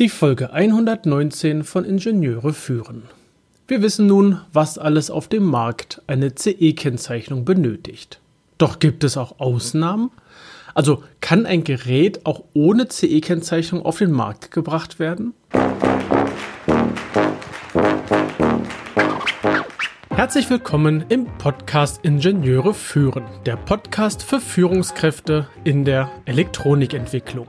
Die Folge 119 von Ingenieure führen. Wir wissen nun, was alles auf dem Markt eine CE-Kennzeichnung benötigt. Doch gibt es auch Ausnahmen? Also kann ein Gerät auch ohne CE-Kennzeichnung auf den Markt gebracht werden? Herzlich willkommen im Podcast Ingenieure führen, der Podcast für Führungskräfte in der Elektronikentwicklung.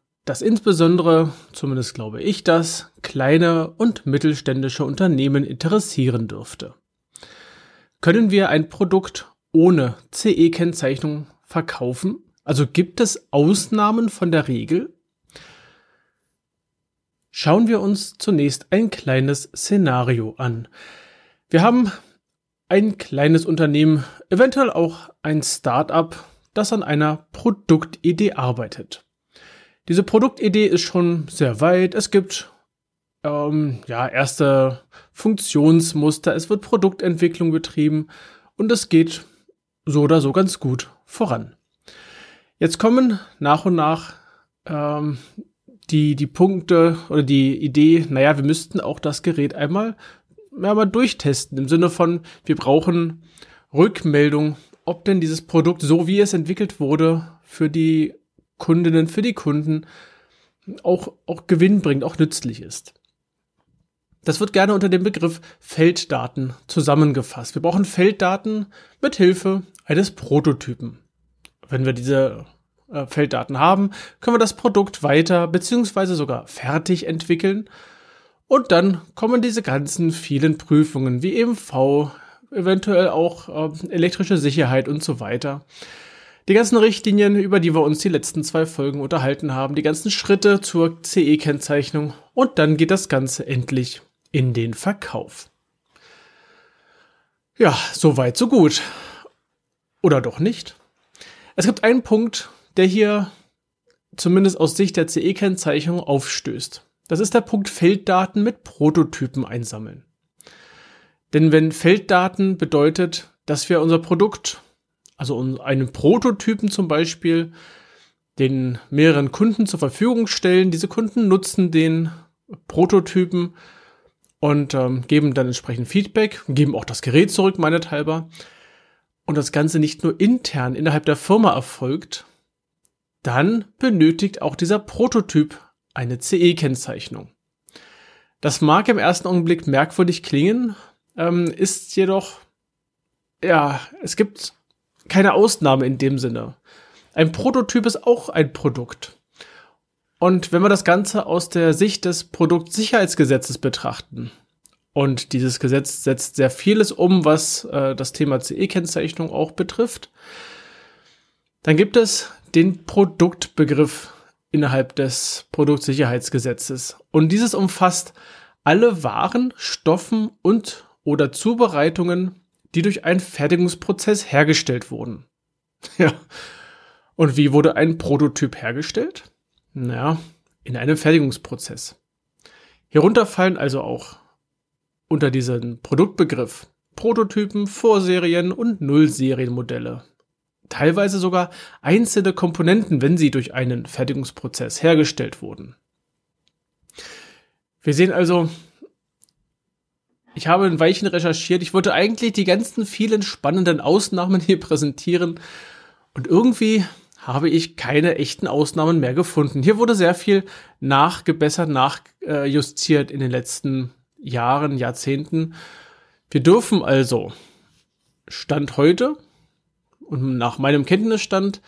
dass insbesondere, zumindest glaube ich das, kleine und mittelständische Unternehmen interessieren dürfte. Können wir ein Produkt ohne CE-Kennzeichnung verkaufen? Also gibt es Ausnahmen von der Regel? Schauen wir uns zunächst ein kleines Szenario an. Wir haben ein kleines Unternehmen, eventuell auch ein Start-up, das an einer Produktidee arbeitet. Diese Produktidee ist schon sehr weit. Es gibt ähm, ja erste Funktionsmuster. Es wird Produktentwicklung betrieben und es geht so oder so ganz gut voran. Jetzt kommen nach und nach ähm, die, die Punkte oder die Idee, naja, wir müssten auch das Gerät einmal, ja, durchtesten. Im Sinne von, wir brauchen Rückmeldung, ob denn dieses Produkt, so wie es entwickelt wurde, für die Kundinnen, für die Kunden auch, auch Gewinn bringt, auch nützlich ist. Das wird gerne unter dem Begriff Felddaten zusammengefasst. Wir brauchen Felddaten mit Hilfe eines Prototypen. Wenn wir diese äh, Felddaten haben, können wir das Produkt weiter bzw. sogar fertig entwickeln. Und dann kommen diese ganzen vielen Prüfungen wie EMV, eventuell auch äh, elektrische Sicherheit und so weiter. Die ganzen Richtlinien, über die wir uns die letzten zwei Folgen unterhalten haben, die ganzen Schritte zur CE-Kennzeichnung und dann geht das Ganze endlich in den Verkauf. Ja, so weit, so gut. Oder doch nicht? Es gibt einen Punkt, der hier zumindest aus Sicht der CE-Kennzeichnung aufstößt. Das ist der Punkt Felddaten mit Prototypen einsammeln. Denn wenn Felddaten bedeutet, dass wir unser Produkt also einen Prototypen zum Beispiel, den mehreren Kunden zur Verfügung stellen. Diese Kunden nutzen den Prototypen und ähm, geben dann entsprechend Feedback, geben auch das Gerät zurück, meinethalber. Und das Ganze nicht nur intern innerhalb der Firma erfolgt, dann benötigt auch dieser Prototyp eine CE-Kennzeichnung. Das mag im ersten Augenblick merkwürdig klingen, ähm, ist jedoch, ja, es gibt keine Ausnahme in dem Sinne. Ein Prototyp ist auch ein Produkt. Und wenn wir das Ganze aus der Sicht des Produktsicherheitsgesetzes betrachten, und dieses Gesetz setzt sehr vieles um, was äh, das Thema CE-Kennzeichnung auch betrifft, dann gibt es den Produktbegriff innerhalb des Produktsicherheitsgesetzes. Und dieses umfasst alle Waren, Stoffen und oder Zubereitungen, die durch einen Fertigungsprozess hergestellt wurden. Ja. Und wie wurde ein Prototyp hergestellt? Naja, in einem Fertigungsprozess. Hierunter fallen also auch unter diesen Produktbegriff Prototypen, Vorserien und Nullserienmodelle. Teilweise sogar einzelne Komponenten, wenn sie durch einen Fertigungsprozess hergestellt wurden. Wir sehen also, ich habe ein Weilchen recherchiert. Ich wollte eigentlich die ganzen vielen spannenden Ausnahmen hier präsentieren. Und irgendwie habe ich keine echten Ausnahmen mehr gefunden. Hier wurde sehr viel nachgebessert, nachjustiert in den letzten Jahren, Jahrzehnten. Wir dürfen also Stand heute und nach meinem Kenntnisstand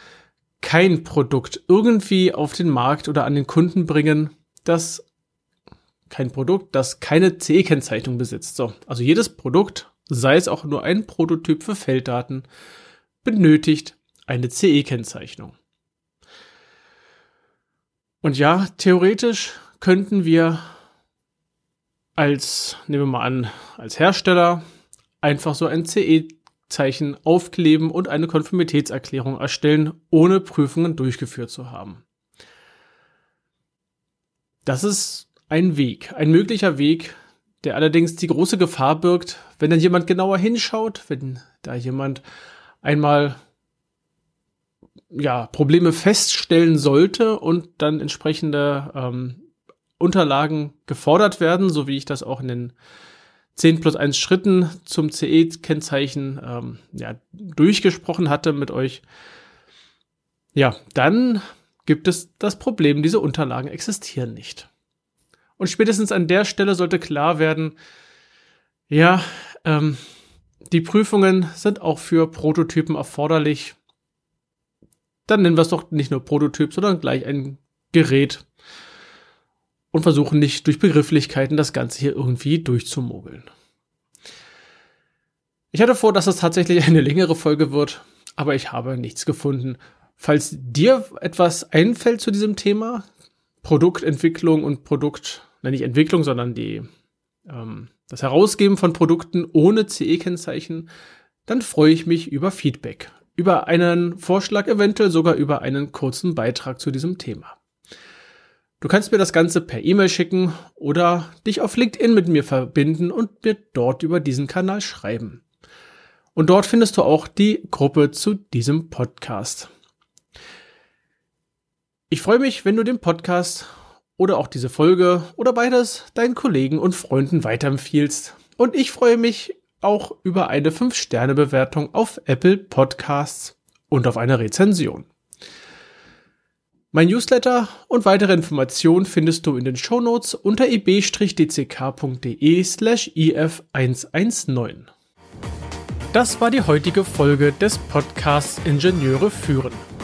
kein Produkt irgendwie auf den Markt oder an den Kunden bringen, das kein Produkt, das keine CE-Kennzeichnung besitzt. So, also jedes Produkt, sei es auch nur ein Prototyp für Felddaten, benötigt eine CE-Kennzeichnung. Und ja, theoretisch könnten wir als, nehmen wir mal an, als Hersteller einfach so ein CE-Zeichen aufkleben und eine Konformitätserklärung erstellen, ohne Prüfungen durchgeführt zu haben. Das ist ein Weg, ein möglicher Weg, der allerdings die große Gefahr birgt, wenn dann jemand genauer hinschaut, wenn da jemand einmal ja, Probleme feststellen sollte und dann entsprechende ähm, Unterlagen gefordert werden, so wie ich das auch in den 10 plus 1 Schritten zum CE-Kennzeichen ähm, ja, durchgesprochen hatte mit euch, ja, dann gibt es das Problem, diese Unterlagen existieren nicht. Und spätestens an der Stelle sollte klar werden, ja, ähm, die Prüfungen sind auch für Prototypen erforderlich. Dann nennen wir es doch nicht nur Prototyp, sondern gleich ein Gerät und versuchen nicht durch Begrifflichkeiten das Ganze hier irgendwie durchzumogeln. Ich hatte vor, dass es tatsächlich eine längere Folge wird, aber ich habe nichts gefunden. Falls dir etwas einfällt zu diesem Thema, Produktentwicklung und Produkt, nein, nicht Entwicklung, sondern die, ähm, das Herausgeben von Produkten ohne CE-Kennzeichen, dann freue ich mich über Feedback, über einen Vorschlag, eventuell sogar über einen kurzen Beitrag zu diesem Thema. Du kannst mir das Ganze per E-Mail schicken oder dich auf LinkedIn mit mir verbinden und mir dort über diesen Kanal schreiben. Und dort findest du auch die Gruppe zu diesem Podcast. Ich freue mich, wenn du den Podcast oder auch diese Folge oder beides deinen Kollegen und Freunden weiterempfiehlst. Und ich freue mich auch über eine 5-Sterne-Bewertung auf Apple Podcasts und auf eine Rezension. Mein Newsletter und weitere Informationen findest du in den Shownotes unter ib-dck.de slash if119. Das war die heutige Folge des Podcasts Ingenieure führen.